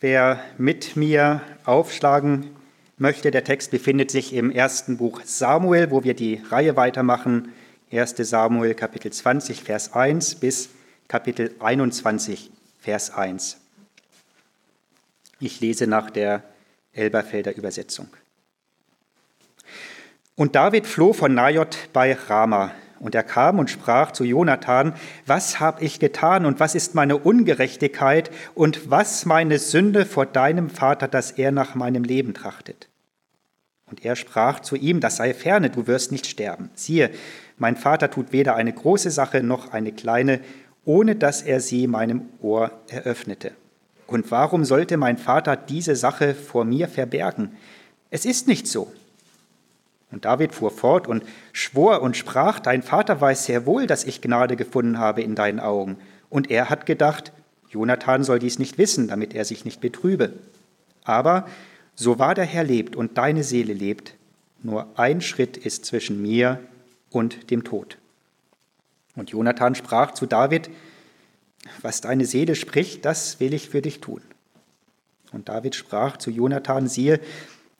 Wer mit mir aufschlagen möchte, der Text befindet sich im ersten Buch Samuel, wo wir die Reihe weitermachen. 1. Samuel Kapitel 20, Vers 1 bis Kapitel 21, Vers 1. Ich lese nach der Elberfelder Übersetzung. Und David floh von Najot bei Rama. Und er kam und sprach zu Jonathan, was habe ich getan und was ist meine Ungerechtigkeit und was meine Sünde vor deinem Vater, dass er nach meinem Leben trachtet? Und er sprach zu ihm, das sei ferne, du wirst nicht sterben. Siehe, mein Vater tut weder eine große Sache noch eine kleine, ohne dass er sie meinem Ohr eröffnete. Und warum sollte mein Vater diese Sache vor mir verbergen? Es ist nicht so. Und David fuhr fort und schwor und sprach, dein Vater weiß sehr wohl, dass ich Gnade gefunden habe in deinen Augen. Und er hat gedacht, Jonathan soll dies nicht wissen, damit er sich nicht betrübe. Aber so wahr der Herr lebt und deine Seele lebt, nur ein Schritt ist zwischen mir und dem Tod. Und Jonathan sprach zu David, was deine Seele spricht, das will ich für dich tun. Und David sprach zu Jonathan, siehe,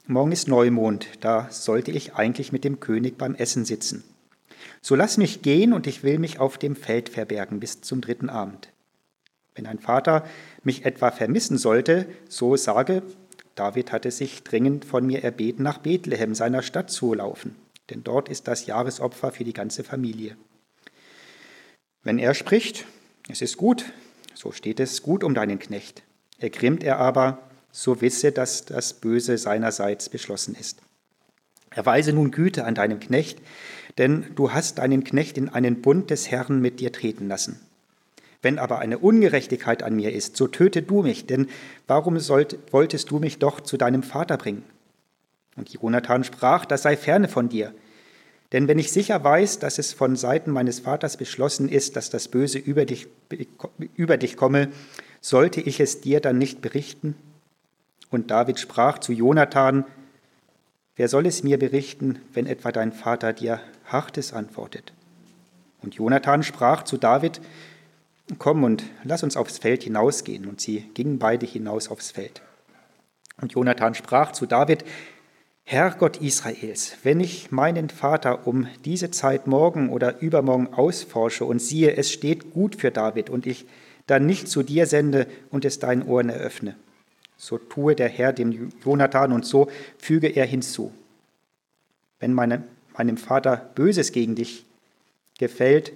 morgen ist Neumond, da sollte ich eigentlich mit dem König beim Essen sitzen. So lass mich gehen und ich will mich auf dem Feld verbergen bis zum dritten Abend. Wenn ein Vater mich etwa vermissen sollte, so sage, David hatte sich dringend von mir erbeten, nach Bethlehem, seiner Stadt zu laufen, denn dort ist das Jahresopfer für die ganze Familie. Wenn er spricht, es ist gut, so steht es gut um deinen Knecht. Ergrimmt er aber, so wisse, dass das Böse seinerseits beschlossen ist. Erweise nun Güte an deinem Knecht, denn du hast deinen Knecht in einen Bund des Herrn mit dir treten lassen. Wenn aber eine Ungerechtigkeit an mir ist, so töte du mich, denn warum sollt, wolltest du mich doch zu deinem Vater bringen? Und Jonathan sprach, das sei ferne von dir, denn wenn ich sicher weiß, dass es von Seiten meines Vaters beschlossen ist, dass das Böse über dich, über dich komme, sollte ich es dir dann nicht berichten? Und David sprach zu Jonathan, wer soll es mir berichten, wenn etwa dein Vater dir Hartes antwortet? Und Jonathan sprach zu David, komm und lass uns aufs Feld hinausgehen. Und sie gingen beide hinaus aufs Feld. Und Jonathan sprach zu David, Herr Gott Israels, wenn ich meinen Vater um diese Zeit morgen oder übermorgen ausforsche und siehe, es steht gut für David und ich dann nicht zu dir sende und es deinen Ohren eröffne, so tue der Herr dem Jonathan und so füge er hinzu. Wenn meine, meinem Vater Böses gegen dich gefällt,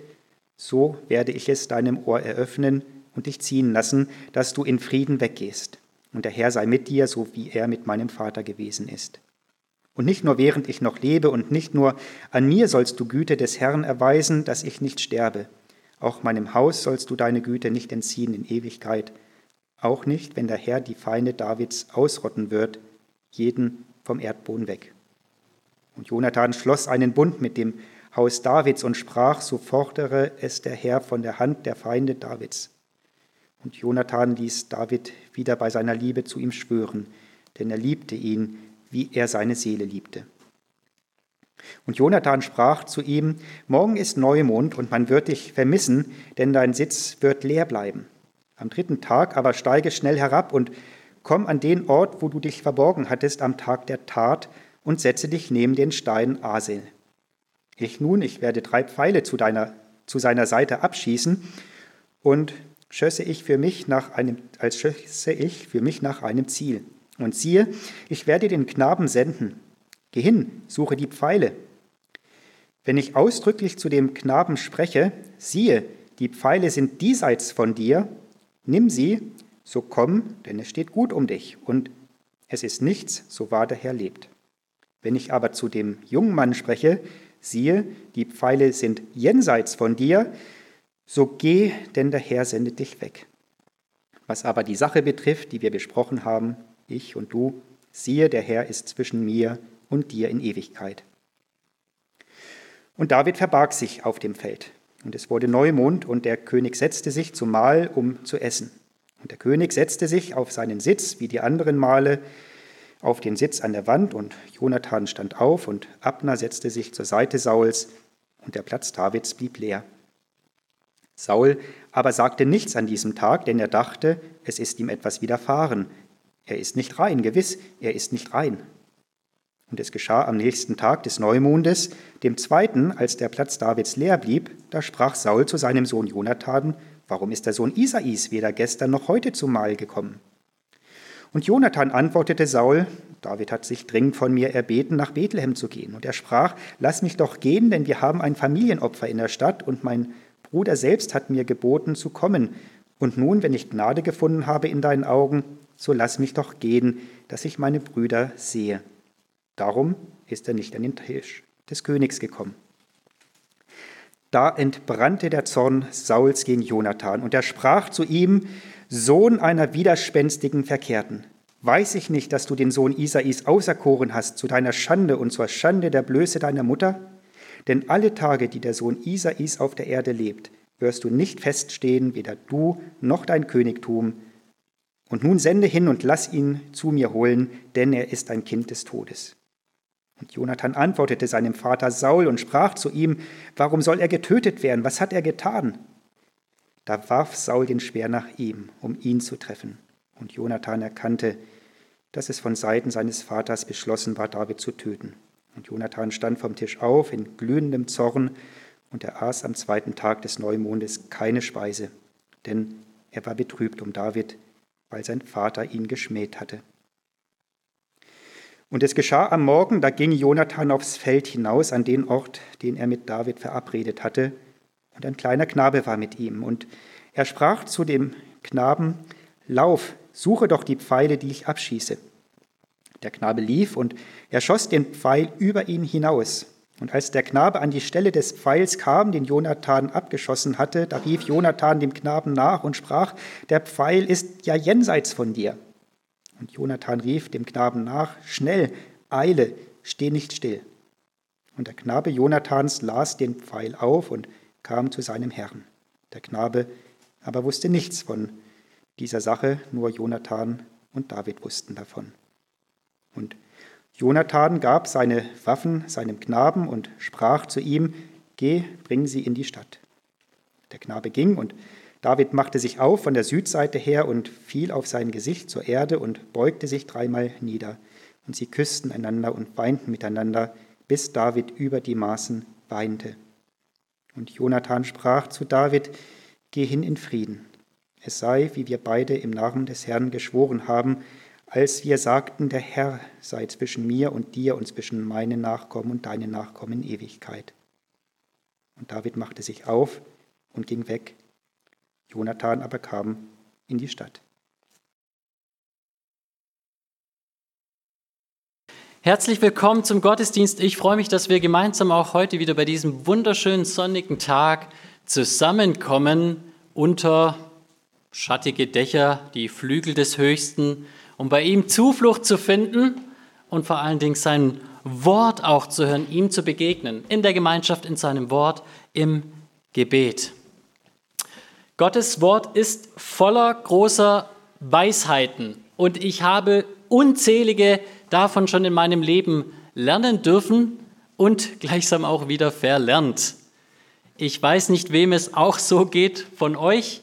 so werde ich es deinem Ohr eröffnen und dich ziehen lassen, dass du in Frieden weggehst. Und der Herr sei mit dir, so wie er mit meinem Vater gewesen ist. Und nicht nur während ich noch lebe und nicht nur an mir sollst du Güte des Herrn erweisen, dass ich nicht sterbe. Auch meinem Haus sollst du deine Güte nicht entziehen in Ewigkeit. Auch nicht, wenn der Herr die Feinde Davids ausrotten wird, jeden vom Erdboden weg. Und Jonathan schloss einen Bund mit dem Haus Davids und sprach, so fordere es der Herr von der Hand der Feinde Davids. Und Jonathan ließ David wieder bei seiner Liebe zu ihm schwören, denn er liebte ihn, wie er seine Seele liebte. Und Jonathan sprach zu ihm, Morgen ist Neumond und man wird dich vermissen, denn dein Sitz wird leer bleiben. Am dritten Tag aber steige schnell herab und komm an den Ort, wo du dich verborgen hattest am Tag der Tat und setze dich neben den Stein Asel. Ich nun, ich werde drei Pfeile zu, deiner, zu seiner Seite abschießen und schösse ich für mich nach einem, als schösse ich für mich nach einem Ziel. Und siehe, ich werde den Knaben senden. Geh hin, suche die Pfeile. Wenn ich ausdrücklich zu dem Knaben spreche, siehe, die Pfeile sind diesseits von dir, nimm sie, so komm, denn es steht gut um dich, und es ist nichts, so wahr der Herr lebt. Wenn ich aber zu dem jungen Mann spreche, siehe, die Pfeile sind jenseits von dir, so geh, denn der Herr sendet dich weg. Was aber die Sache betrifft, die wir besprochen haben, ich und du, siehe, der Herr ist zwischen mir und dir in Ewigkeit. Und David verbarg sich auf dem Feld. Und es wurde Neumond, und der König setzte sich zum Mahl, um zu essen. Und der König setzte sich auf seinen Sitz, wie die anderen Male, auf den Sitz an der Wand, und Jonathan stand auf, und Abner setzte sich zur Seite Sauls, und der Platz Davids blieb leer. Saul aber sagte nichts an diesem Tag, denn er dachte, es ist ihm etwas widerfahren, er ist nicht rein, gewiss, er ist nicht rein. Und es geschah am nächsten Tag des Neumondes, dem zweiten, als der Platz Davids leer blieb, da sprach Saul zu seinem Sohn Jonathan, warum ist der Sohn Isais weder gestern noch heute zum Mahl gekommen? Und Jonathan antwortete Saul, David hat sich dringend von mir erbeten, nach Bethlehem zu gehen. Und er sprach, lass mich doch gehen, denn wir haben ein Familienopfer in der Stadt und mein Bruder selbst hat mir geboten zu kommen. Und nun, wenn ich Gnade gefunden habe in deinen Augen, so lass mich doch gehen, dass ich meine Brüder sehe. Darum ist er nicht an den Tisch des Königs gekommen. Da entbrannte der Zorn Sauls gegen Jonathan, und er sprach zu ihm, Sohn einer widerspenstigen Verkehrten, weiß ich nicht, dass du den Sohn Isais auserkoren hast zu deiner Schande und zur Schande der Blöße deiner Mutter? Denn alle Tage, die der Sohn Isais auf der Erde lebt, wirst du nicht feststehen, weder du noch dein Königtum. Und nun sende hin und lass ihn zu mir holen, denn er ist ein Kind des Todes. Und Jonathan antwortete seinem Vater Saul und sprach zu ihm, warum soll er getötet werden? Was hat er getan? Da warf Saul den Speer nach ihm, um ihn zu treffen. Und Jonathan erkannte, dass es von Seiten seines Vaters beschlossen war, David zu töten. Und Jonathan stand vom Tisch auf in glühendem Zorn, und er aß am zweiten Tag des Neumondes keine Speise, denn er war betrübt um David, weil sein Vater ihn geschmäht hatte. Und es geschah am Morgen, da ging Jonathan aufs Feld hinaus an den Ort, den er mit David verabredet hatte, und ein kleiner Knabe war mit ihm. Und er sprach zu dem Knaben, Lauf, suche doch die Pfeile, die ich abschieße. Der Knabe lief und er schoss den Pfeil über ihn hinaus. Und als der Knabe an die Stelle des Pfeils kam, den Jonathan abgeschossen hatte, da rief Jonathan dem Knaben nach und sprach, der Pfeil ist ja jenseits von dir. Und Jonathan rief dem Knaben nach, schnell, eile, steh nicht still. Und der Knabe Jonathans las den Pfeil auf und kam zu seinem Herrn. Der Knabe aber wusste nichts von dieser Sache, nur Jonathan und David wussten davon. Und Jonathan gab seine Waffen seinem Knaben und sprach zu ihm, Geh, bring sie in die Stadt. Der Knabe ging und David machte sich auf von der Südseite her und fiel auf sein Gesicht zur Erde und beugte sich dreimal nieder. Und sie küssten einander und weinten miteinander, bis David über die Maßen weinte. Und Jonathan sprach zu David, Geh hin in Frieden. Es sei, wie wir beide im Namen des Herrn geschworen haben, als wir sagten, der Herr sei zwischen mir und dir und zwischen meinen Nachkommen und deinen Nachkommen in Ewigkeit. Und David machte sich auf und ging weg Jonathan aber kam in die Stadt. Herzlich willkommen zum Gottesdienst. Ich freue mich, dass wir gemeinsam auch heute wieder bei diesem wunderschönen sonnigen Tag zusammenkommen unter schattige Dächer, die Flügel des Höchsten, um bei ihm Zuflucht zu finden und vor allen Dingen sein Wort auch zu hören, ihm zu begegnen, in der Gemeinschaft, in seinem Wort, im Gebet. Gottes Wort ist voller großer Weisheiten und ich habe unzählige davon schon in meinem Leben lernen dürfen und gleichsam auch wieder verlernt. Ich weiß nicht, wem es auch so geht von euch.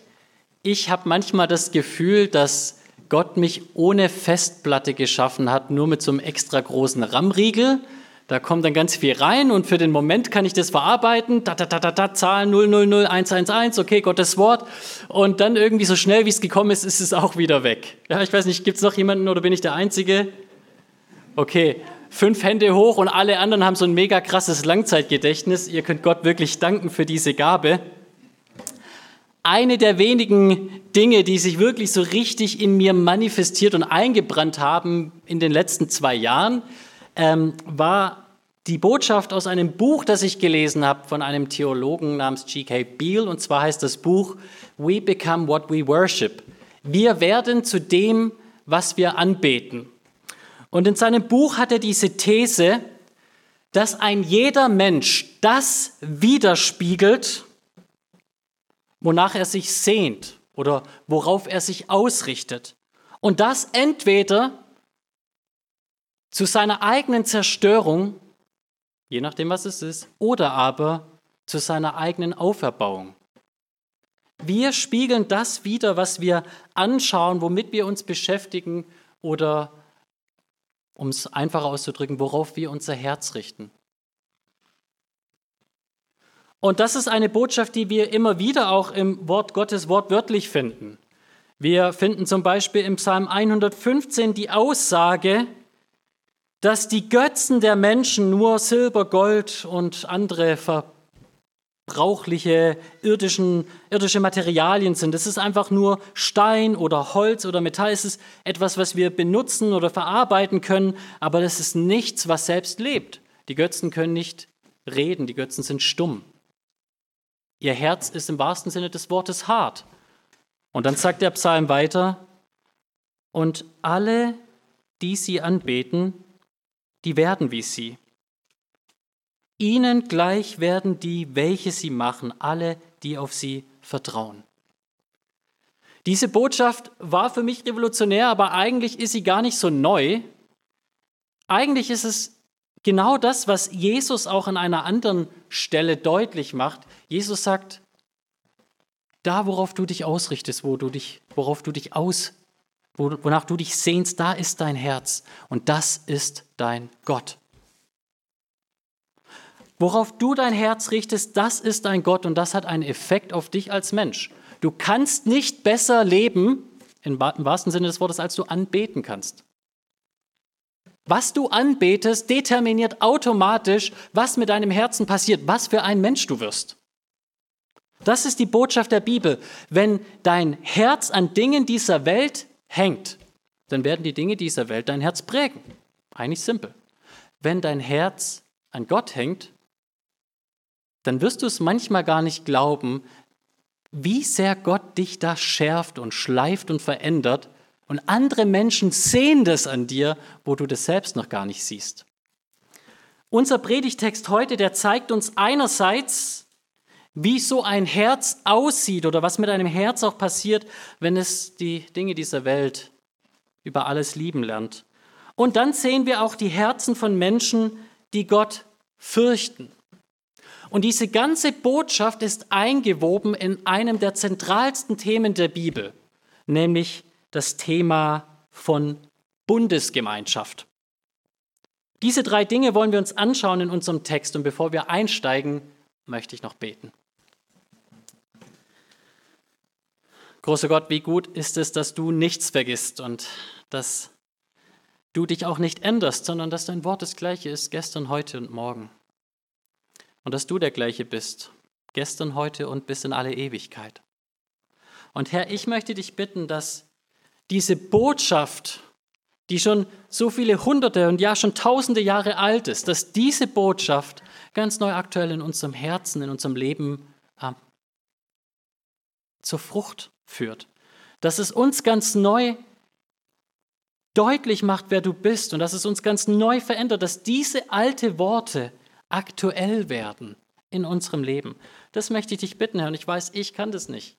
Ich habe manchmal das Gefühl, dass Gott mich ohne Festplatte geschaffen hat, nur mit so einem extra großen RAM-Riegel da kommt dann ganz viel rein und für den Moment kann ich das verarbeiten. Da, da, da, da, da, Zahlen 000111, okay, Gottes Wort. Und dann irgendwie so schnell, wie es gekommen ist, ist es auch wieder weg. Ja, ich weiß nicht, gibt es noch jemanden oder bin ich der Einzige? Okay, fünf Hände hoch und alle anderen haben so ein mega krasses Langzeitgedächtnis. Ihr könnt Gott wirklich danken für diese Gabe. Eine der wenigen Dinge, die sich wirklich so richtig in mir manifestiert und eingebrannt haben in den letzten zwei Jahren, ähm, war die Botschaft aus einem Buch, das ich gelesen habe von einem Theologen namens G.K. Beale. Und zwar heißt das Buch We Become What We Worship. Wir werden zu dem, was wir anbeten. Und in seinem Buch hat er diese These, dass ein jeder Mensch das widerspiegelt, wonach er sich sehnt oder worauf er sich ausrichtet. Und das entweder zu seiner eigenen Zerstörung, je nachdem was es ist, oder aber zu seiner eigenen Auferbauung. Wir spiegeln das wieder, was wir anschauen, womit wir uns beschäftigen, oder, um es einfacher auszudrücken, worauf wir unser Herz richten. Und das ist eine Botschaft, die wir immer wieder auch im Wort Gottes wortwörtlich finden. Wir finden zum Beispiel im Psalm 115 die Aussage, dass die Götzen der Menschen nur Silber, Gold und andere verbrauchliche irdischen, irdische Materialien sind. Es ist einfach nur Stein oder Holz oder Metall. Es ist etwas, was wir benutzen oder verarbeiten können, aber das ist nichts, was selbst lebt. Die Götzen können nicht reden, die Götzen sind stumm. Ihr Herz ist im wahrsten Sinne des Wortes hart. Und dann sagt der Psalm weiter, und alle, die sie anbeten, die werden wie sie. Ihnen gleich werden die, welche sie machen, alle, die auf sie vertrauen. Diese Botschaft war für mich revolutionär, aber eigentlich ist sie gar nicht so neu. Eigentlich ist es genau das, was Jesus auch an einer anderen Stelle deutlich macht. Jesus sagt, da worauf du dich ausrichtest, wo du dich, worauf du dich aus, wonach du dich sehnst, da ist dein Herz und das ist dein Gott. Worauf du dein Herz richtest, das ist dein Gott und das hat einen Effekt auf dich als Mensch. Du kannst nicht besser leben, im wahrsten Sinne des Wortes, als du anbeten kannst. Was du anbetest, determiniert automatisch, was mit deinem Herzen passiert, was für ein Mensch du wirst. Das ist die Botschaft der Bibel. Wenn dein Herz an Dingen dieser Welt hängt, dann werden die Dinge dieser Welt dein Herz prägen. Eigentlich simpel. Wenn dein Herz an Gott hängt, dann wirst du es manchmal gar nicht glauben, wie sehr Gott dich da schärft und schleift und verändert, und andere Menschen sehen das an dir, wo du das selbst noch gar nicht siehst. Unser Predigtext heute, der zeigt uns einerseits, wie so ein Herz aussieht oder was mit einem Herz auch passiert, wenn es die Dinge dieser Welt über alles lieben lernt. Und dann sehen wir auch die Herzen von Menschen, die Gott fürchten. Und diese ganze Botschaft ist eingewoben in einem der zentralsten Themen der Bibel, nämlich das Thema von Bundesgemeinschaft. Diese drei Dinge wollen wir uns anschauen in unserem Text und bevor wir einsteigen, möchte ich noch beten. Großer Gott, wie gut ist es, dass du nichts vergisst und dass du dich auch nicht änderst, sondern dass dein Wort das gleiche ist gestern, heute und morgen. Und dass du der gleiche bist, gestern, heute und bis in alle Ewigkeit. Und Herr, ich möchte dich bitten, dass diese Botschaft, die schon so viele hunderte und ja schon tausende Jahre alt ist, dass diese Botschaft ganz neu aktuell in unserem Herzen, in unserem Leben äh, zur Frucht führt. Dass es uns ganz neu deutlich macht, wer du bist und dass es uns ganz neu verändert, dass diese alte Worte aktuell werden in unserem Leben. Das möchte ich dich bitten, Herr, und ich weiß, ich kann das nicht.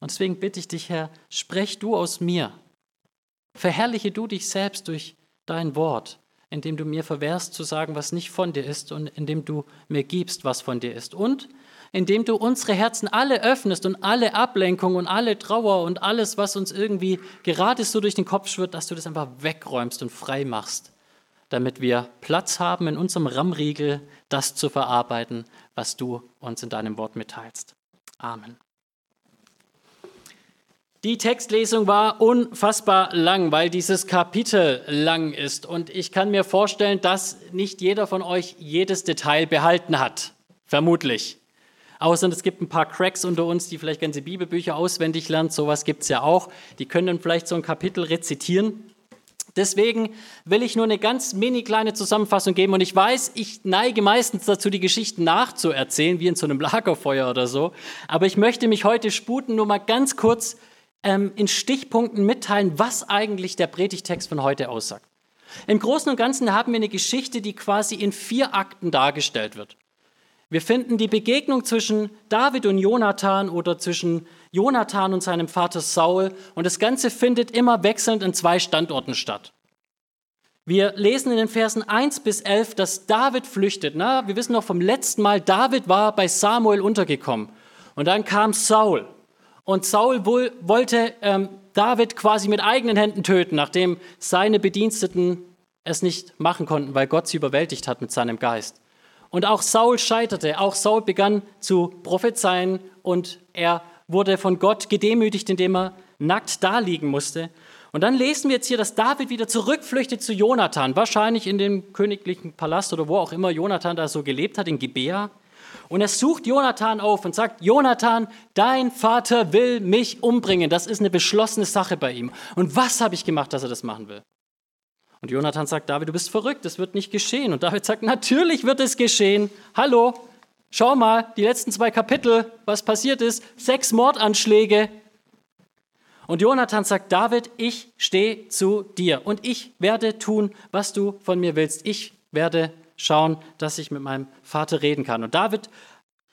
Und deswegen bitte ich dich, Herr, sprech du aus mir. Verherrliche du dich selbst durch dein Wort, indem du mir verwehrst zu sagen, was nicht von dir ist und indem du mir gibst, was von dir ist. Und indem du unsere Herzen alle öffnest und alle Ablenkung und alle Trauer und alles, was uns irgendwie gerade so durch den Kopf schwirrt, dass du das einfach wegräumst und frei machst, damit wir Platz haben in unserem Rammriegel, das zu verarbeiten, was du uns in deinem Wort mitteilst. Amen. Die Textlesung war unfassbar lang, weil dieses Kapitel lang ist. Und ich kann mir vorstellen, dass nicht jeder von euch jedes Detail behalten hat. Vermutlich. Außer es gibt ein paar Cracks unter uns, die vielleicht ganze Bibelbücher auswendig lernen. Sowas gibt es ja auch. Die können dann vielleicht so ein Kapitel rezitieren. Deswegen will ich nur eine ganz mini kleine Zusammenfassung geben. Und ich weiß, ich neige meistens dazu, die Geschichten nachzuerzählen, wie in so einem Lagerfeuer oder so. Aber ich möchte mich heute sputen, nur mal ganz kurz ähm, in Stichpunkten mitteilen, was eigentlich der Predigtext von heute aussagt. Im Großen und Ganzen haben wir eine Geschichte, die quasi in vier Akten dargestellt wird. Wir finden die Begegnung zwischen David und Jonathan oder zwischen Jonathan und seinem Vater Saul und das Ganze findet immer wechselnd in zwei Standorten statt. Wir lesen in den Versen 1 bis 11, dass David flüchtet. Na, wir wissen noch vom letzten Mal, David war bei Samuel untergekommen und dann kam Saul und Saul wollte ähm, David quasi mit eigenen Händen töten, nachdem seine Bediensteten es nicht machen konnten, weil Gott sie überwältigt hat mit seinem Geist. Und auch Saul scheiterte, auch Saul begann zu prophezeien und er wurde von Gott gedemütigt, indem er nackt daliegen musste. Und dann lesen wir jetzt hier, dass David wieder zurückflüchtet zu Jonathan, wahrscheinlich in dem königlichen Palast oder wo auch immer Jonathan da so gelebt hat, in Gibea. Und er sucht Jonathan auf und sagt, Jonathan, dein Vater will mich umbringen. Das ist eine beschlossene Sache bei ihm. Und was habe ich gemacht, dass er das machen will? Und Jonathan sagt, David, du bist verrückt, das wird nicht geschehen. Und David sagt, natürlich wird es geschehen. Hallo, schau mal, die letzten zwei Kapitel, was passiert ist, sechs Mordanschläge. Und Jonathan sagt, David, ich stehe zu dir und ich werde tun, was du von mir willst. Ich werde schauen, dass ich mit meinem Vater reden kann. Und David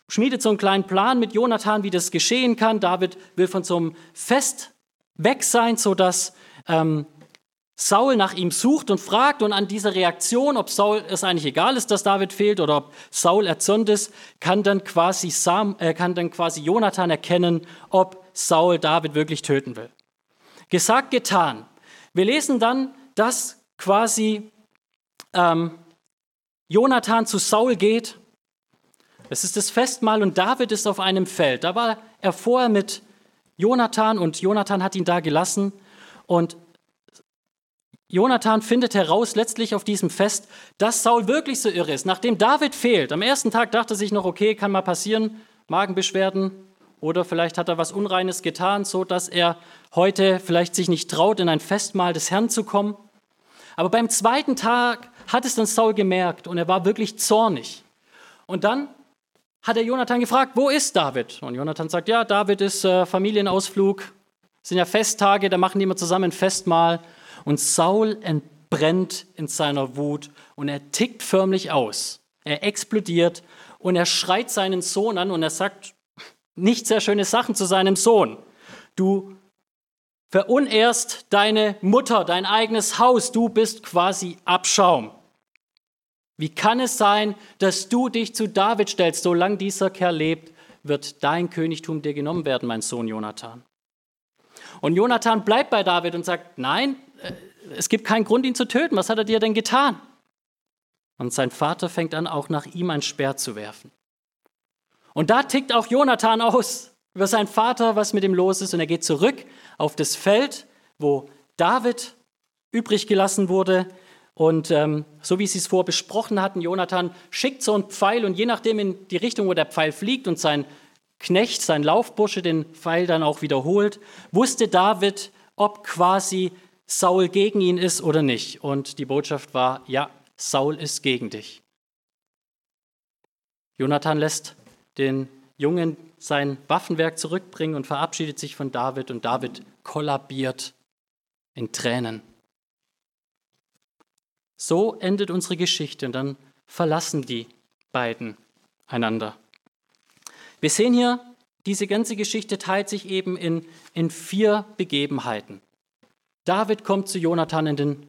schmiedet so einen kleinen Plan mit Jonathan, wie das geschehen kann. David will von so einem Fest weg sein, sodass ähm, Saul nach ihm sucht und fragt und an dieser Reaktion, ob Saul es eigentlich egal ist, dass David fehlt oder ob Saul erzürnt ist, kann dann quasi, Sam, äh, kann dann quasi Jonathan erkennen, ob Saul David wirklich töten will. Gesagt, getan. Wir lesen dann, dass quasi ähm, Jonathan zu Saul geht. Es ist das Festmahl und David ist auf einem Feld. Da war er vorher mit Jonathan und Jonathan hat ihn da gelassen und Jonathan findet heraus, letztlich auf diesem Fest, dass Saul wirklich so irre ist. Nachdem David fehlt, am ersten Tag dachte er sich noch, okay, kann mal passieren, Magenbeschwerden oder vielleicht hat er was Unreines getan, so dass er heute vielleicht sich nicht traut, in ein Festmahl des Herrn zu kommen. Aber beim zweiten Tag hat es dann Saul gemerkt und er war wirklich zornig. Und dann hat er Jonathan gefragt, wo ist David? Und Jonathan sagt, ja, David ist äh, Familienausflug, sind ja Festtage, da machen die immer zusammen ein Festmahl. Und Saul entbrennt in seiner Wut und er tickt förmlich aus. Er explodiert und er schreit seinen Sohn an und er sagt nicht sehr schöne Sachen zu seinem Sohn. Du verunehrst deine Mutter, dein eigenes Haus, du bist quasi Abschaum. Wie kann es sein, dass du dich zu David stellst? Solange dieser Kerl lebt, wird dein Königtum dir genommen werden, mein Sohn Jonathan. Und Jonathan bleibt bei David und sagt, nein, es gibt keinen Grund, ihn zu töten. Was hat er dir denn getan? Und sein Vater fängt an, auch nach ihm ein Speer zu werfen. Und da tickt auch Jonathan aus über seinen Vater, was mit ihm los ist. Und er geht zurück auf das Feld, wo David übrig gelassen wurde. Und ähm, so wie sie es vorher besprochen hatten, Jonathan schickt so einen Pfeil und je nachdem in die Richtung, wo der Pfeil fliegt und sein Knecht, sein Laufbursche den Pfeil dann auch wiederholt, wusste David, ob quasi Saul gegen ihn ist oder nicht. Und die Botschaft war, ja, Saul ist gegen dich. Jonathan lässt den Jungen sein Waffenwerk zurückbringen und verabschiedet sich von David und David kollabiert in Tränen. So endet unsere Geschichte und dann verlassen die beiden einander. Wir sehen hier, diese ganze Geschichte teilt sich eben in, in vier Begebenheiten. David kommt zu Jonathan in den,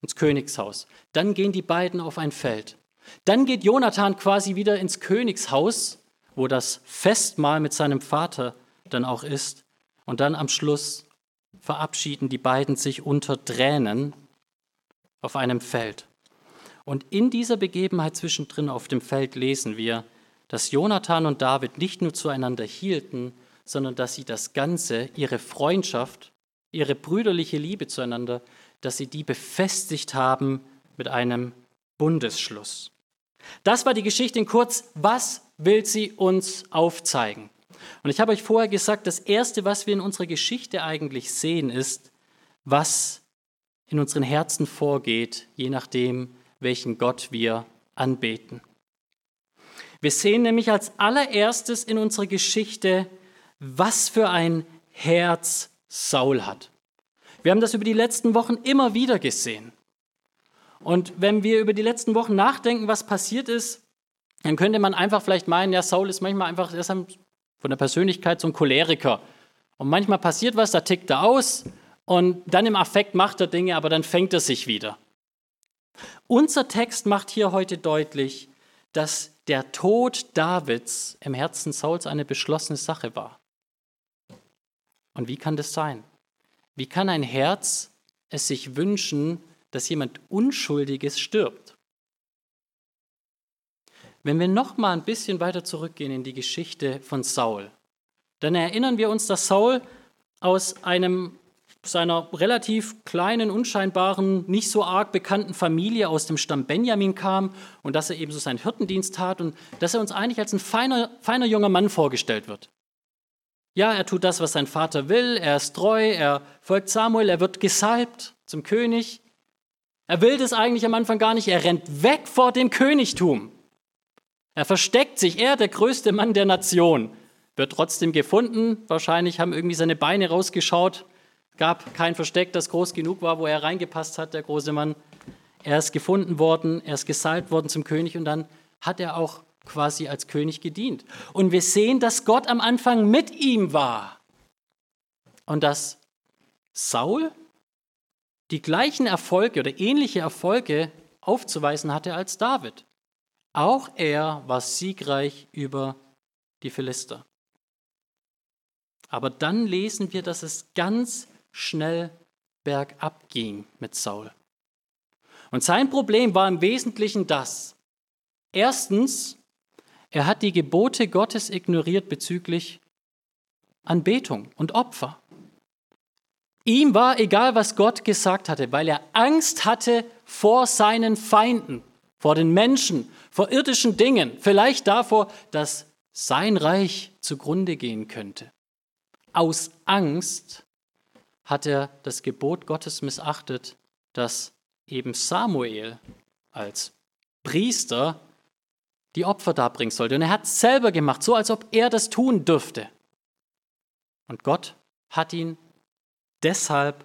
ins Königshaus. Dann gehen die beiden auf ein Feld. Dann geht Jonathan quasi wieder ins Königshaus, wo das Festmahl mit seinem Vater dann auch ist. Und dann am Schluss verabschieden die beiden sich unter Tränen auf einem Feld. Und in dieser Begebenheit zwischendrin auf dem Feld lesen wir, dass Jonathan und David nicht nur zueinander hielten, sondern dass sie das Ganze, ihre Freundschaft, ihre brüderliche Liebe zueinander, dass sie die befestigt haben mit einem Bundesschluss. Das war die Geschichte in kurz. Was will sie uns aufzeigen? Und ich habe euch vorher gesagt, das Erste, was wir in unserer Geschichte eigentlich sehen, ist, was in unseren Herzen vorgeht, je nachdem, welchen Gott wir anbeten. Wir sehen nämlich als allererstes in unserer Geschichte, was für ein Herz Saul hat. Wir haben das über die letzten Wochen immer wieder gesehen. Und wenn wir über die letzten Wochen nachdenken, was passiert ist, dann könnte man einfach vielleicht meinen, ja, Saul ist manchmal einfach ist von der Persönlichkeit so ein Choleriker. Und manchmal passiert was, da tickt er aus und dann im Affekt macht er Dinge, aber dann fängt er sich wieder. Unser Text macht hier heute deutlich, dass der Tod Davids im Herzen Sauls eine beschlossene Sache war. Und wie kann das sein? Wie kann ein Herz es sich wünschen, dass jemand Unschuldiges stirbt? Wenn wir noch mal ein bisschen weiter zurückgehen in die Geschichte von Saul, dann erinnern wir uns, dass Saul aus einem seiner relativ kleinen, unscheinbaren, nicht so arg bekannten Familie aus dem Stamm Benjamin kam und dass er ebenso seinen Hirtendienst tat und dass er uns eigentlich als ein feiner, feiner junger Mann vorgestellt wird. Ja, er tut das, was sein Vater will, er ist treu, er folgt Samuel, er wird gesalbt zum König. Er will das eigentlich am Anfang gar nicht, er rennt weg vor dem Königtum. Er versteckt sich, er, der größte Mann der Nation, wird trotzdem gefunden. Wahrscheinlich haben irgendwie seine Beine rausgeschaut gab kein Versteck, das groß genug war, wo er reingepasst hat, der große Mann. Er ist gefunden worden, er ist gesalbt worden zum König und dann hat er auch quasi als König gedient. Und wir sehen, dass Gott am Anfang mit ihm war und dass Saul die gleichen Erfolge oder ähnliche Erfolge aufzuweisen hatte als David. Auch er war siegreich über die Philister. Aber dann lesen wir, dass es ganz schnell bergab ging mit Saul. Und sein Problem war im Wesentlichen das. Erstens, er hat die Gebote Gottes ignoriert bezüglich Anbetung und Opfer. Ihm war egal, was Gott gesagt hatte, weil er Angst hatte vor seinen Feinden, vor den Menschen, vor irdischen Dingen, vielleicht davor, dass sein Reich zugrunde gehen könnte. Aus Angst hat er das Gebot Gottes missachtet, dass eben Samuel als Priester die Opfer darbringen sollte. Und er hat es selber gemacht, so als ob er das tun dürfte. Und Gott hat ihn deshalb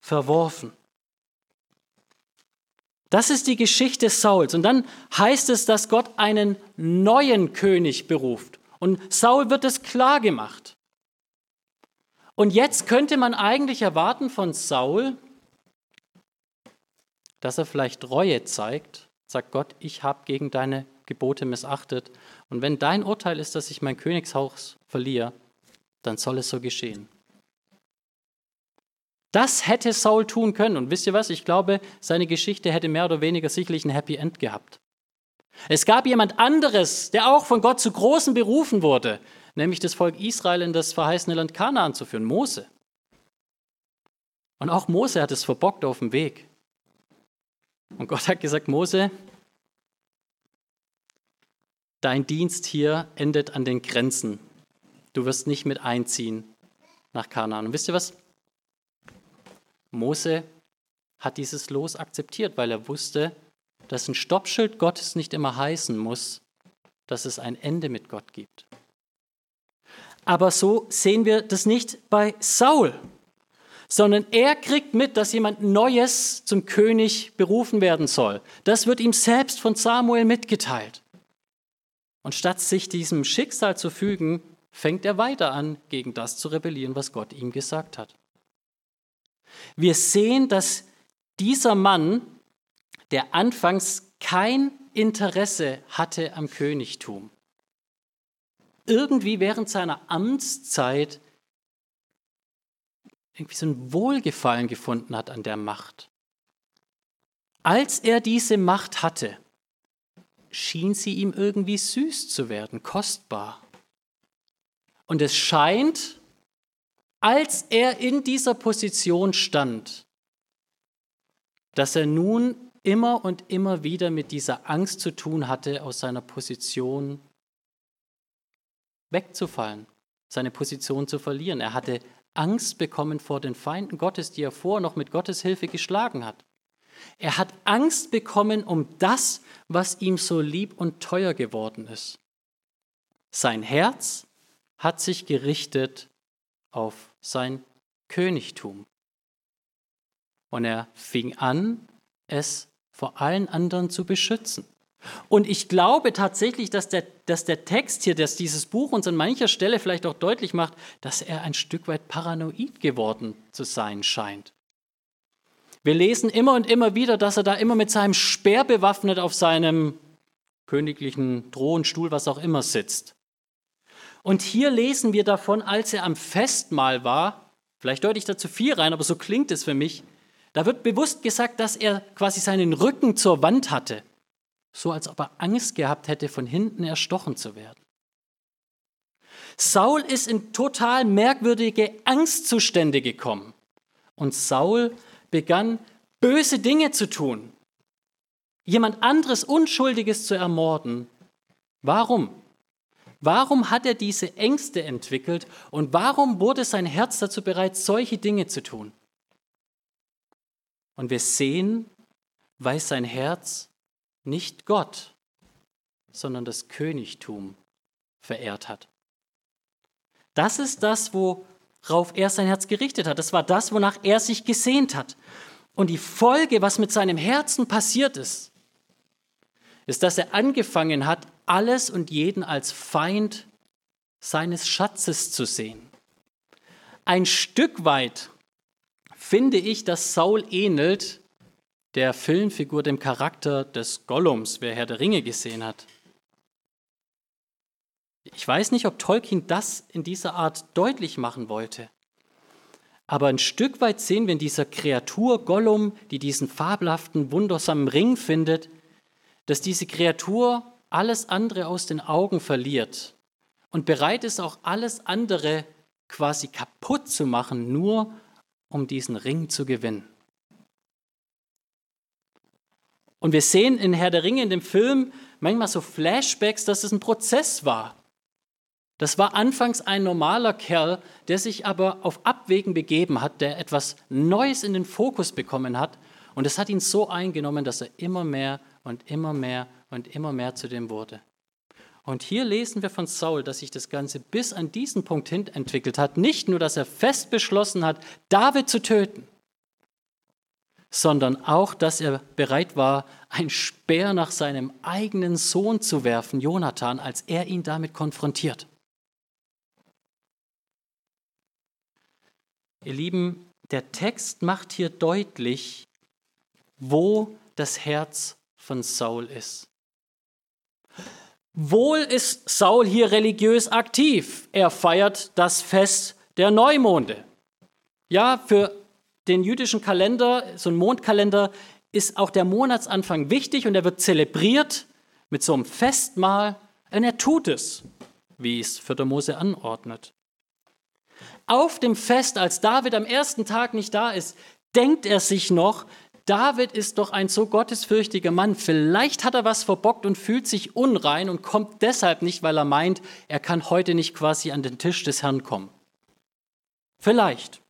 verworfen. Das ist die Geschichte Sauls. Und dann heißt es, dass Gott einen neuen König beruft. Und Saul wird es klar gemacht. Und jetzt könnte man eigentlich erwarten von Saul, dass er vielleicht Reue zeigt, sagt Gott, ich habe gegen deine Gebote missachtet. Und wenn dein Urteil ist, dass ich mein Königshaus verliere, dann soll es so geschehen. Das hätte Saul tun können. Und wisst ihr was? Ich glaube, seine Geschichte hätte mehr oder weniger sicherlich ein Happy End gehabt. Es gab jemand anderes, der auch von Gott zu großen berufen wurde, nämlich das Volk Israel in das verheißene Land Kanaan zu führen, Mose. Und auch Mose hat es verbockt auf dem Weg. Und Gott hat gesagt, Mose, dein Dienst hier endet an den Grenzen. Du wirst nicht mit einziehen nach Kanaan. Und wisst ihr was? Mose hat dieses Los akzeptiert, weil er wusste, dass ein Stoppschild Gottes nicht immer heißen muss, dass es ein Ende mit Gott gibt. Aber so sehen wir das nicht bei Saul, sondern er kriegt mit, dass jemand Neues zum König berufen werden soll. Das wird ihm selbst von Samuel mitgeteilt. Und statt sich diesem Schicksal zu fügen, fängt er weiter an, gegen das zu rebellieren, was Gott ihm gesagt hat. Wir sehen, dass dieser Mann, der anfangs kein Interesse hatte am Königtum, irgendwie während seiner Amtszeit irgendwie so ein Wohlgefallen gefunden hat an der Macht. Als er diese Macht hatte, schien sie ihm irgendwie süß zu werden, kostbar. Und es scheint, als er in dieser Position stand, dass er nun immer und immer wieder mit dieser Angst zu tun hatte, aus seiner Position wegzufallen, seine Position zu verlieren. Er hatte Angst bekommen vor den Feinden Gottes, die er vorher noch mit Gottes Hilfe geschlagen hat. Er hat Angst bekommen um das, was ihm so lieb und teuer geworden ist. Sein Herz hat sich gerichtet auf sein Königtum. Und er fing an, es vor allen anderen zu beschützen. Und ich glaube tatsächlich, dass der, dass der Text hier, dass dieses Buch uns an mancher Stelle vielleicht auch deutlich macht, dass er ein Stück weit paranoid geworden zu sein scheint. Wir lesen immer und immer wieder, dass er da immer mit seinem Speer bewaffnet auf seinem königlichen Thronstuhl, was auch immer, sitzt. Und hier lesen wir davon, als er am Festmahl war, Vielleicht deute ich da zu viel rein, aber so klingt es für mich. Da wird bewusst gesagt, dass er quasi seinen Rücken zur Wand hatte, so als ob er Angst gehabt hätte, von hinten erstochen zu werden. Saul ist in total merkwürdige Angstzustände gekommen. Und Saul begann böse Dinge zu tun, jemand anderes Unschuldiges zu ermorden. Warum? Warum hat er diese Ängste entwickelt und warum wurde sein Herz dazu bereit, solche Dinge zu tun? Und wir sehen, weil sein Herz nicht Gott, sondern das Königtum verehrt hat. Das ist das, worauf er sein Herz gerichtet hat. Das war das, wonach er sich gesehnt hat. Und die Folge, was mit seinem Herzen passiert ist, ist, dass er angefangen hat, alles und jeden als Feind seines Schatzes zu sehen. Ein Stück weit finde ich, dass Saul ähnelt der Filmfigur, dem Charakter des Gollums, wer Herr der Ringe gesehen hat. Ich weiß nicht, ob Tolkien das in dieser Art deutlich machen wollte. Aber ein Stück weit sehen wir in dieser Kreatur Gollum, die diesen fabelhaften, wundersamen Ring findet, dass diese Kreatur alles andere aus den Augen verliert und bereit ist, auch alles andere quasi kaputt zu machen, nur um diesen Ring zu gewinnen. Und wir sehen in Herr der Ringe in dem Film manchmal so Flashbacks, dass es ein Prozess war. Das war anfangs ein normaler Kerl, der sich aber auf Abwägen begeben hat, der etwas Neues in den Fokus bekommen hat. Und es hat ihn so eingenommen, dass er immer mehr und immer mehr und immer mehr zu dem wurde. Und hier lesen wir von Saul, dass sich das Ganze bis an diesen Punkt hin entwickelt hat. Nicht nur, dass er fest beschlossen hat, David zu töten, sondern auch, dass er bereit war, ein Speer nach seinem eigenen Sohn zu werfen, Jonathan, als er ihn damit konfrontiert. Ihr Lieben, der Text macht hier deutlich, wo das Herz von Saul ist. Wohl ist Saul hier religiös aktiv. Er feiert das Fest der Neumonde. Ja, für den jüdischen Kalender, so ein Mondkalender, ist auch der Monatsanfang wichtig und er wird zelebriert mit so einem Festmahl. Und er tut es, wie es 4. Mose anordnet. Auf dem Fest, als David am ersten Tag nicht da ist, denkt er sich noch, David ist doch ein so gottesfürchtiger Mann. Vielleicht hat er was verbockt und fühlt sich unrein und kommt deshalb nicht, weil er meint, er kann heute nicht quasi an den Tisch des Herrn kommen. Vielleicht.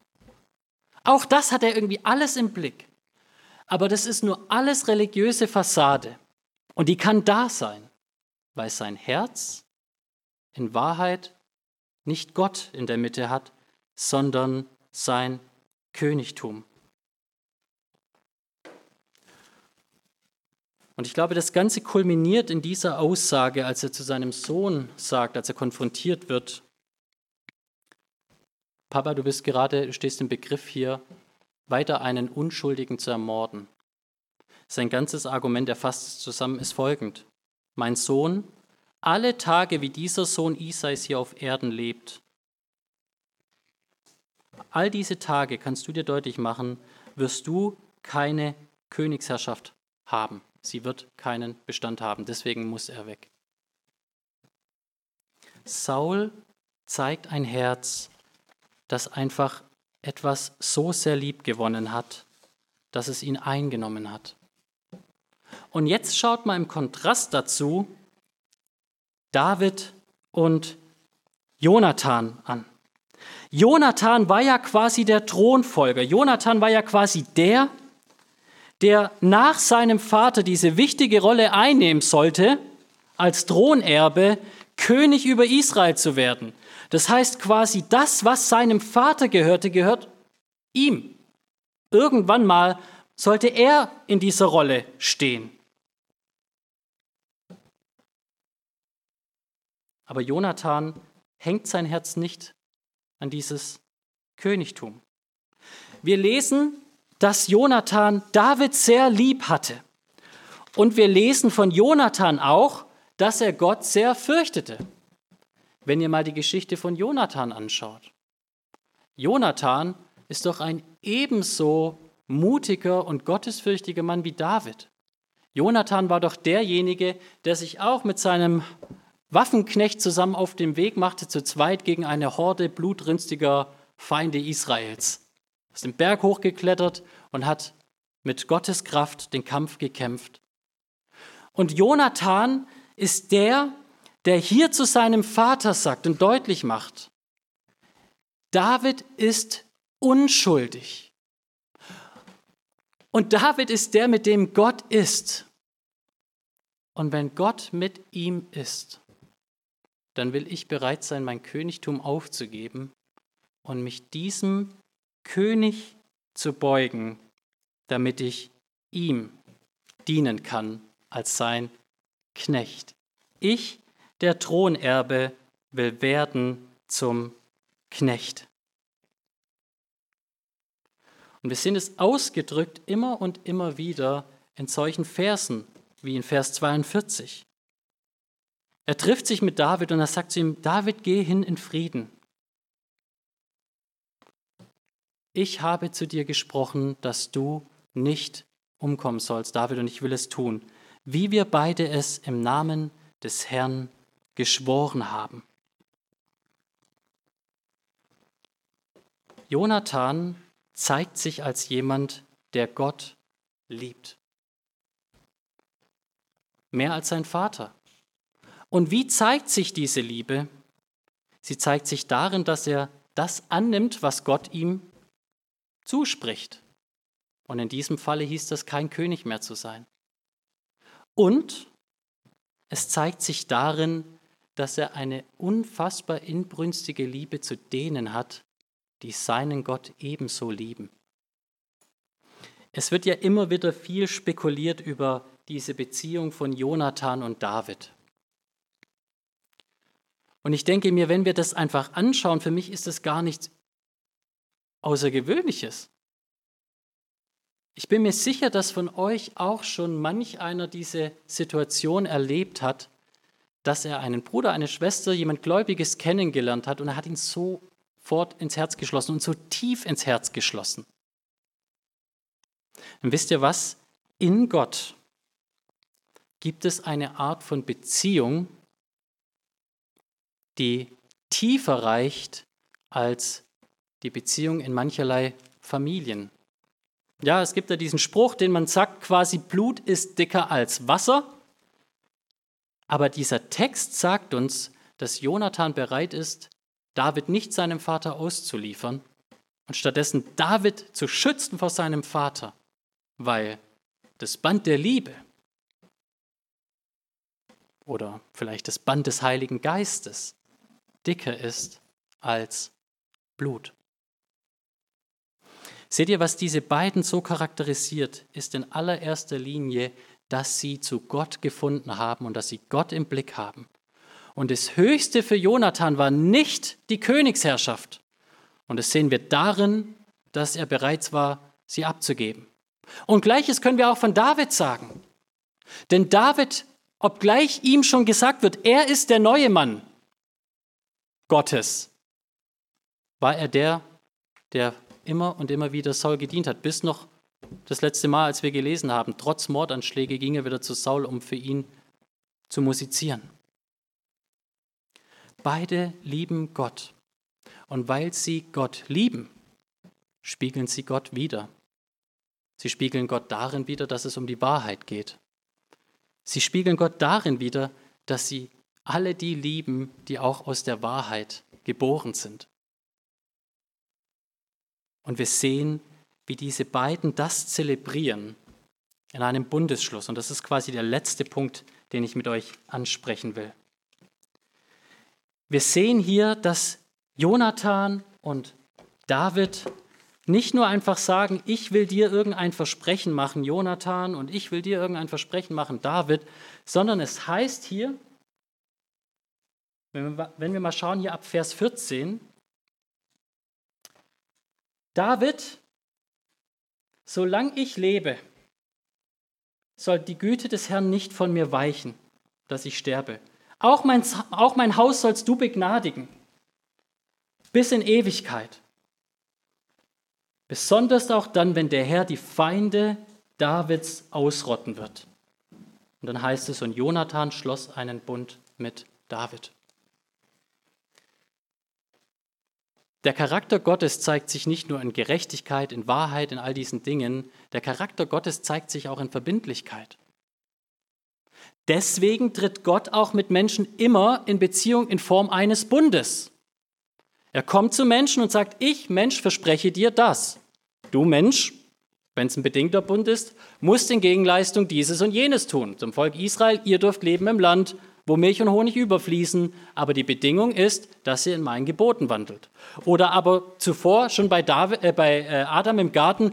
Auch das hat er irgendwie alles im Blick. Aber das ist nur alles religiöse Fassade. Und die kann da sein, weil sein Herz in Wahrheit nicht Gott in der Mitte hat, sondern sein Königtum. Und ich glaube, das Ganze kulminiert in dieser Aussage, als er zu seinem Sohn sagt, als er konfrontiert wird. Papa, du bist gerade, du stehst im Begriff hier, weiter einen Unschuldigen zu ermorden. Sein ganzes Argument, er fasst es zusammen, ist folgend. Mein Sohn, alle Tage, wie dieser Sohn Isais hier auf Erden lebt, all diese Tage, kannst du dir deutlich machen, wirst du keine Königsherrschaft haben. Sie wird keinen Bestand haben. Deswegen muss er weg. Saul zeigt ein Herz, das einfach etwas so sehr lieb gewonnen hat, dass es ihn eingenommen hat. Und jetzt schaut mal im Kontrast dazu David und Jonathan an. Jonathan war ja quasi der Thronfolger. Jonathan war ja quasi der, der nach seinem Vater diese wichtige Rolle einnehmen sollte, als Thronerbe König über Israel zu werden. Das heißt quasi, das, was seinem Vater gehörte, gehört ihm. Irgendwann mal sollte er in dieser Rolle stehen. Aber Jonathan hängt sein Herz nicht an dieses Königtum. Wir lesen, dass Jonathan David sehr lieb hatte. Und wir lesen von Jonathan auch, dass er Gott sehr fürchtete. Wenn ihr mal die Geschichte von Jonathan anschaut. Jonathan ist doch ein ebenso mutiger und gottesfürchtiger Mann wie David. Jonathan war doch derjenige, der sich auch mit seinem Waffenknecht zusammen auf den Weg machte, zu zweit gegen eine Horde blutrünstiger Feinde Israels. Ist den Berg hochgeklettert und hat mit Gottes Kraft den Kampf gekämpft. Und Jonathan ist der, der hier zu seinem Vater sagt und deutlich macht, David ist unschuldig. Und David ist der, mit dem Gott ist. Und wenn Gott mit ihm ist, dann will ich bereit sein, mein Königtum aufzugeben und mich diesem König zu beugen, damit ich ihm dienen kann als sein Knecht. Ich, der Thronerbe, will werden zum Knecht. Und wir sehen es ausgedrückt immer und immer wieder in solchen Versen, wie in Vers 42. Er trifft sich mit David und er sagt zu ihm, David, geh hin in Frieden. Ich habe zu dir gesprochen, dass du nicht umkommen sollst, David, und ich will es tun, wie wir beide es im Namen des Herrn geschworen haben. Jonathan zeigt sich als jemand, der Gott liebt. Mehr als sein Vater. Und wie zeigt sich diese Liebe? Sie zeigt sich darin, dass er das annimmt, was Gott ihm zuspricht. Und in diesem Falle hieß das, kein König mehr zu sein. Und es zeigt sich darin, dass er eine unfassbar inbrünstige Liebe zu denen hat, die seinen Gott ebenso lieben. Es wird ja immer wieder viel spekuliert über diese Beziehung von Jonathan und David. Und ich denke mir, wenn wir das einfach anschauen, für mich ist das gar nichts Außergewöhnliches. Ich bin mir sicher, dass von euch auch schon manch einer diese Situation erlebt hat, dass er einen Bruder, eine Schwester, jemand Gläubiges kennengelernt hat und er hat ihn sofort ins Herz geschlossen und so tief ins Herz geschlossen. Und wisst ihr was? In Gott gibt es eine Art von Beziehung, die tiefer reicht als die Beziehung in mancherlei Familien. Ja, es gibt ja diesen Spruch, den man sagt, quasi Blut ist dicker als Wasser. Aber dieser Text sagt uns, dass Jonathan bereit ist, David nicht seinem Vater auszuliefern und stattdessen David zu schützen vor seinem Vater, weil das Band der Liebe oder vielleicht das Band des Heiligen Geistes dicker ist als Blut. Seht ihr, was diese beiden so charakterisiert, ist in allererster Linie, dass sie zu Gott gefunden haben und dass sie Gott im Blick haben. Und das Höchste für Jonathan war nicht die Königsherrschaft. Und das sehen wir darin, dass er bereits war, sie abzugeben. Und gleiches können wir auch von David sagen. Denn David, obgleich ihm schon gesagt wird, er ist der neue Mann Gottes, war er der, der immer und immer wieder Saul gedient hat, bis noch das letzte Mal, als wir gelesen haben, trotz Mordanschläge ging er wieder zu Saul, um für ihn zu musizieren. Beide lieben Gott. Und weil sie Gott lieben, spiegeln sie Gott wieder. Sie spiegeln Gott darin wieder, dass es um die Wahrheit geht. Sie spiegeln Gott darin wieder, dass sie alle die lieben, die auch aus der Wahrheit geboren sind. Und wir sehen, wie diese beiden das zelebrieren in einem Bundesschluss. Und das ist quasi der letzte Punkt, den ich mit euch ansprechen will. Wir sehen hier, dass Jonathan und David nicht nur einfach sagen, ich will dir irgendein Versprechen machen, Jonathan, und ich will dir irgendein Versprechen machen, David, sondern es heißt hier, wenn wir, wenn wir mal schauen hier ab Vers 14, David, solange ich lebe, soll die Güte des Herrn nicht von mir weichen, dass ich sterbe. Auch mein, auch mein Haus sollst du begnadigen, bis in Ewigkeit. Besonders auch dann, wenn der Herr die Feinde Davids ausrotten wird. Und dann heißt es, und Jonathan schloss einen Bund mit David. Der Charakter Gottes zeigt sich nicht nur in Gerechtigkeit, in Wahrheit, in all diesen Dingen. Der Charakter Gottes zeigt sich auch in Verbindlichkeit. Deswegen tritt Gott auch mit Menschen immer in Beziehung in Form eines Bundes. Er kommt zu Menschen und sagt, ich Mensch verspreche dir das. Du Mensch, wenn es ein bedingter Bund ist, musst in Gegenleistung dieses und jenes tun. Zum Volk Israel, ihr dürft leben im Land, wo Milch und Honig überfließen, aber die Bedingung ist, dass ihr in meinen Geboten wandelt. Oder aber zuvor schon bei, David, äh, bei äh, Adam im Garten,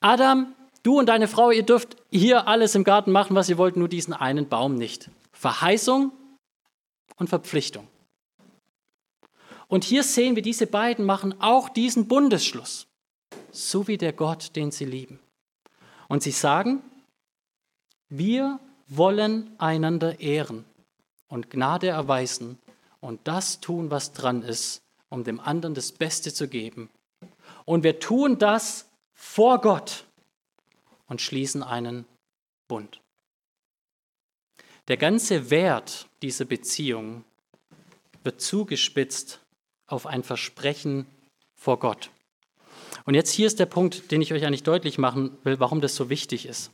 Adam, du und deine Frau, ihr dürft hier alles im Garten machen, was ihr wollt, nur diesen einen Baum nicht. Verheißung und Verpflichtung. Und hier sehen wir, diese beiden machen auch diesen Bundesschluss, so wie der Gott, den sie lieben. Und sie sagen, wir wollen einander ehren und Gnade erweisen und das tun, was dran ist, um dem anderen das Beste zu geben. Und wir tun das vor Gott und schließen einen Bund. Der ganze Wert dieser Beziehung wird zugespitzt auf ein Versprechen vor Gott. Und jetzt hier ist der Punkt, den ich euch eigentlich deutlich machen will, warum das so wichtig ist.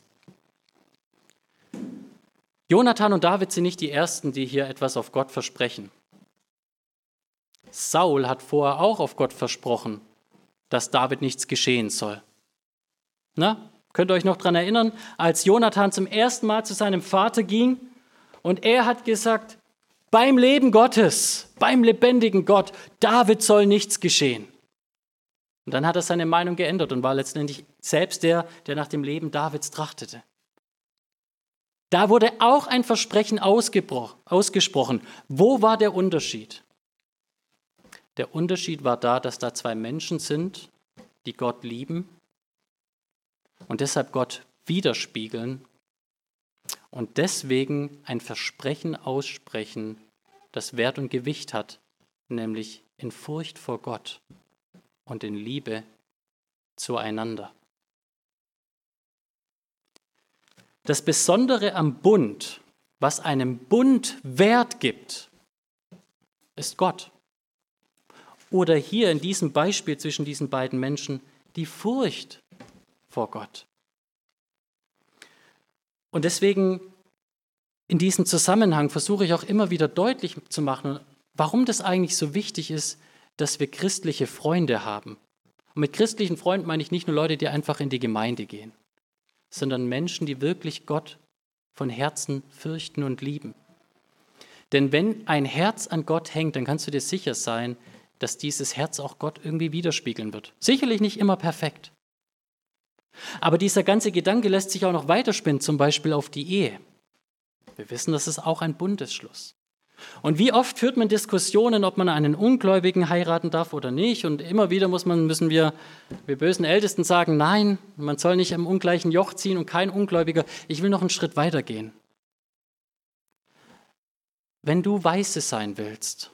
Jonathan und David sind nicht die Ersten, die hier etwas auf Gott versprechen. Saul hat vorher auch auf Gott versprochen, dass David nichts geschehen soll. Na, könnt ihr euch noch daran erinnern, als Jonathan zum ersten Mal zu seinem Vater ging und er hat gesagt, beim Leben Gottes, beim lebendigen Gott, David soll nichts geschehen. Und dann hat er seine Meinung geändert und war letztendlich selbst der, der nach dem Leben Davids trachtete. Da wurde auch ein Versprechen ausgesprochen. Wo war der Unterschied? Der Unterschied war da, dass da zwei Menschen sind, die Gott lieben und deshalb Gott widerspiegeln und deswegen ein Versprechen aussprechen, das Wert und Gewicht hat, nämlich in Furcht vor Gott und in Liebe zueinander. Das Besondere am Bund, was einem Bund Wert gibt, ist Gott. Oder hier in diesem Beispiel zwischen diesen beiden Menschen die Furcht vor Gott. Und deswegen in diesem Zusammenhang versuche ich auch immer wieder deutlich zu machen, warum das eigentlich so wichtig ist, dass wir christliche Freunde haben. Und mit christlichen Freunden meine ich nicht nur Leute, die einfach in die Gemeinde gehen sondern Menschen, die wirklich Gott von Herzen fürchten und lieben. Denn wenn ein Herz an Gott hängt, dann kannst du dir sicher sein, dass dieses Herz auch Gott irgendwie widerspiegeln wird. Sicherlich nicht immer perfekt. Aber dieser ganze Gedanke lässt sich auch noch weiterspinnen, zum Beispiel auf die Ehe. Wir wissen, das ist auch ein Bundesschluss. Und wie oft führt man Diskussionen, ob man einen Ungläubigen heiraten darf oder nicht? Und immer wieder muss man, müssen wir, wir bösen Ältesten sagen, nein, man soll nicht im ungleichen Joch ziehen und kein Ungläubiger. Ich will noch einen Schritt weiter gehen. Wenn du Weise sein willst,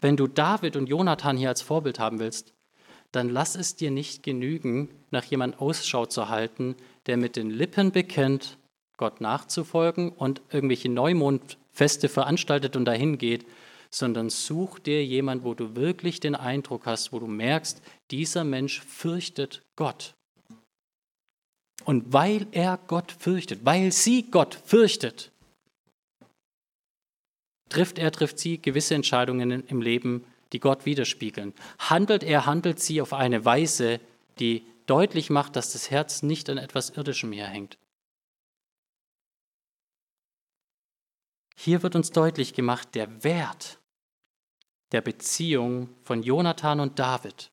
wenn du David und Jonathan hier als Vorbild haben willst, dann lass es dir nicht genügen, nach jemand Ausschau zu halten, der mit den Lippen bekennt, Gott nachzufolgen und irgendwelche Neumond Feste veranstaltet und dahin geht, sondern such dir jemand, wo du wirklich den Eindruck hast, wo du merkst, dieser Mensch fürchtet Gott. Und weil er Gott fürchtet, weil sie Gott fürchtet, trifft er, trifft sie gewisse Entscheidungen im Leben, die Gott widerspiegeln. Handelt er, handelt sie auf eine Weise, die deutlich macht, dass das Herz nicht an etwas Irdischem hier hängt. Hier wird uns deutlich gemacht, der Wert der Beziehung von Jonathan und David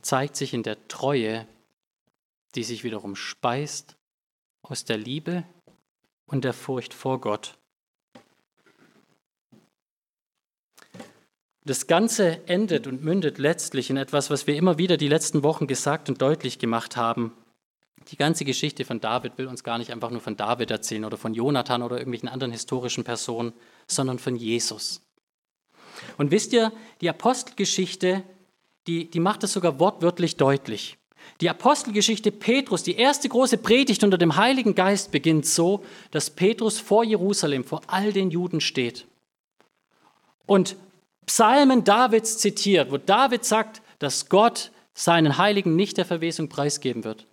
zeigt sich in der Treue, die sich wiederum speist aus der Liebe und der Furcht vor Gott. Das Ganze endet und mündet letztlich in etwas, was wir immer wieder die letzten Wochen gesagt und deutlich gemacht haben. Die ganze Geschichte von David will uns gar nicht einfach nur von David erzählen oder von Jonathan oder irgendwelchen anderen historischen Personen, sondern von Jesus. Und wisst ihr, die Apostelgeschichte, die, die macht es sogar wortwörtlich deutlich. Die Apostelgeschichte Petrus, die erste große Predigt unter dem Heiligen Geist beginnt so, dass Petrus vor Jerusalem, vor all den Juden steht. Und Psalmen Davids zitiert, wo David sagt, dass Gott seinen Heiligen nicht der Verwesung preisgeben wird.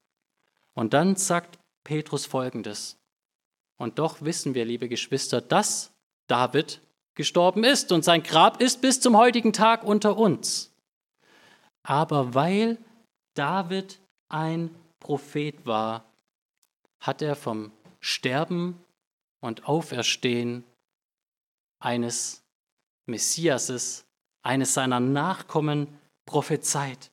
Und dann sagt Petrus folgendes. Und doch wissen wir, liebe Geschwister, dass David gestorben ist und sein Grab ist bis zum heutigen Tag unter uns. Aber weil David ein Prophet war, hat er vom Sterben und Auferstehen eines Messiases, eines seiner Nachkommen prophezeit.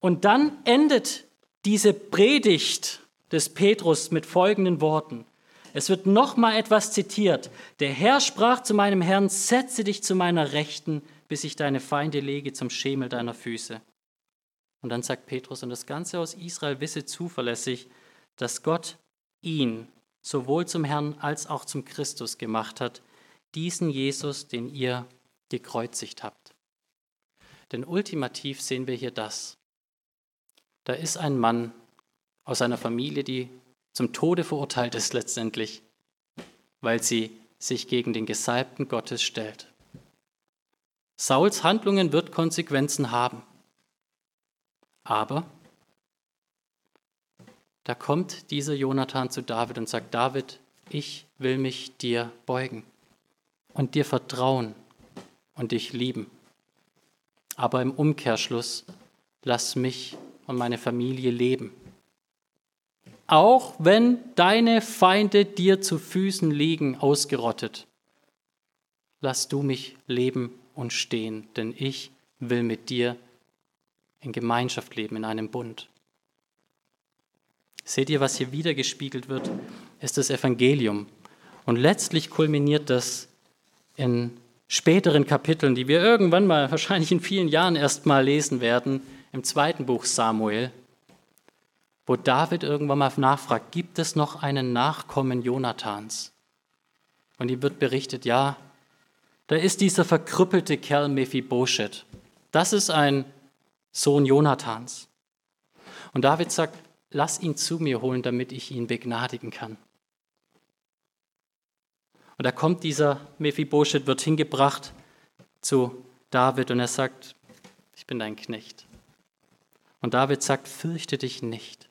Und dann endet diese Predigt des Petrus mit folgenden Worten. Es wird nochmal etwas zitiert. Der Herr sprach zu meinem Herrn, setze dich zu meiner Rechten, bis ich deine Feinde lege zum Schemel deiner Füße. Und dann sagt Petrus, und das Ganze aus Israel wisse zuverlässig, dass Gott ihn sowohl zum Herrn als auch zum Christus gemacht hat, diesen Jesus, den ihr gekreuzigt habt. Denn ultimativ sehen wir hier das. Da ist ein Mann aus einer Familie, die zum Tode verurteilt ist letztendlich, weil sie sich gegen den Gesalbten Gottes stellt. Sauls Handlungen wird Konsequenzen haben. Aber da kommt dieser Jonathan zu David und sagt, David, ich will mich dir beugen und dir vertrauen und dich lieben. Aber im Umkehrschluss, lass mich und meine Familie leben. Auch wenn deine Feinde dir zu Füßen liegen, ausgerottet, lass du mich leben und stehen, denn ich will mit dir in Gemeinschaft leben, in einem Bund. Seht ihr, was hier wiedergespiegelt wird, ist das Evangelium. Und letztlich kulminiert das in späteren Kapiteln, die wir irgendwann mal, wahrscheinlich in vielen Jahren erst mal lesen werden, im zweiten Buch Samuel, wo David irgendwann mal nachfragt, gibt es noch einen Nachkommen Jonathans? Und ihm wird berichtet, ja, da ist dieser verkrüppelte Kerl Mephibosheth. Das ist ein Sohn Jonathans. Und David sagt, lass ihn zu mir holen, damit ich ihn begnadigen kann. Und da kommt dieser Mephibosheth, wird hingebracht zu David und er sagt, ich bin dein Knecht. Und David sagt, fürchte dich nicht,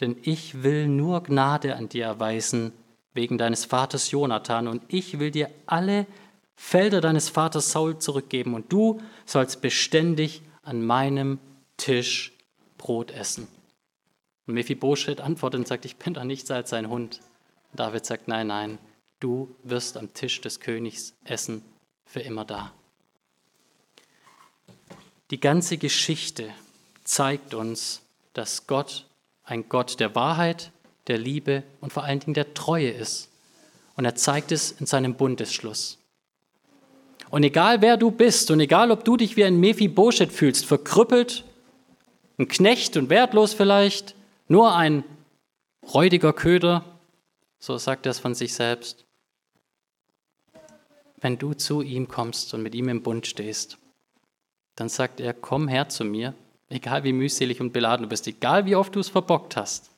denn ich will nur Gnade an dir erweisen wegen deines Vaters Jonathan und ich will dir alle Felder deines Vaters Saul zurückgeben und du sollst beständig an meinem Tisch Brot essen. Und Mephibosheth antwortet und sagt, ich bin doch nichts als ein Hund. Und David sagt, nein, nein, du wirst am Tisch des Königs essen, für immer da. Die ganze Geschichte zeigt uns, dass Gott ein Gott der Wahrheit, der Liebe und vor allen Dingen der Treue ist. Und er zeigt es in seinem Bundesschluss. Und egal wer du bist und egal ob du dich wie ein Mephibosheth fühlst, verkrüppelt, ein Knecht und wertlos vielleicht, nur ein räudiger Köder, so sagt er es von sich selbst, wenn du zu ihm kommst und mit ihm im Bund stehst, dann sagt er, komm her zu mir, egal wie mühselig und beladen du bist, egal wie oft du es verbockt hast,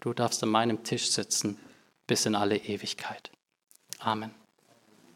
du darfst an meinem Tisch sitzen bis in alle Ewigkeit. Amen.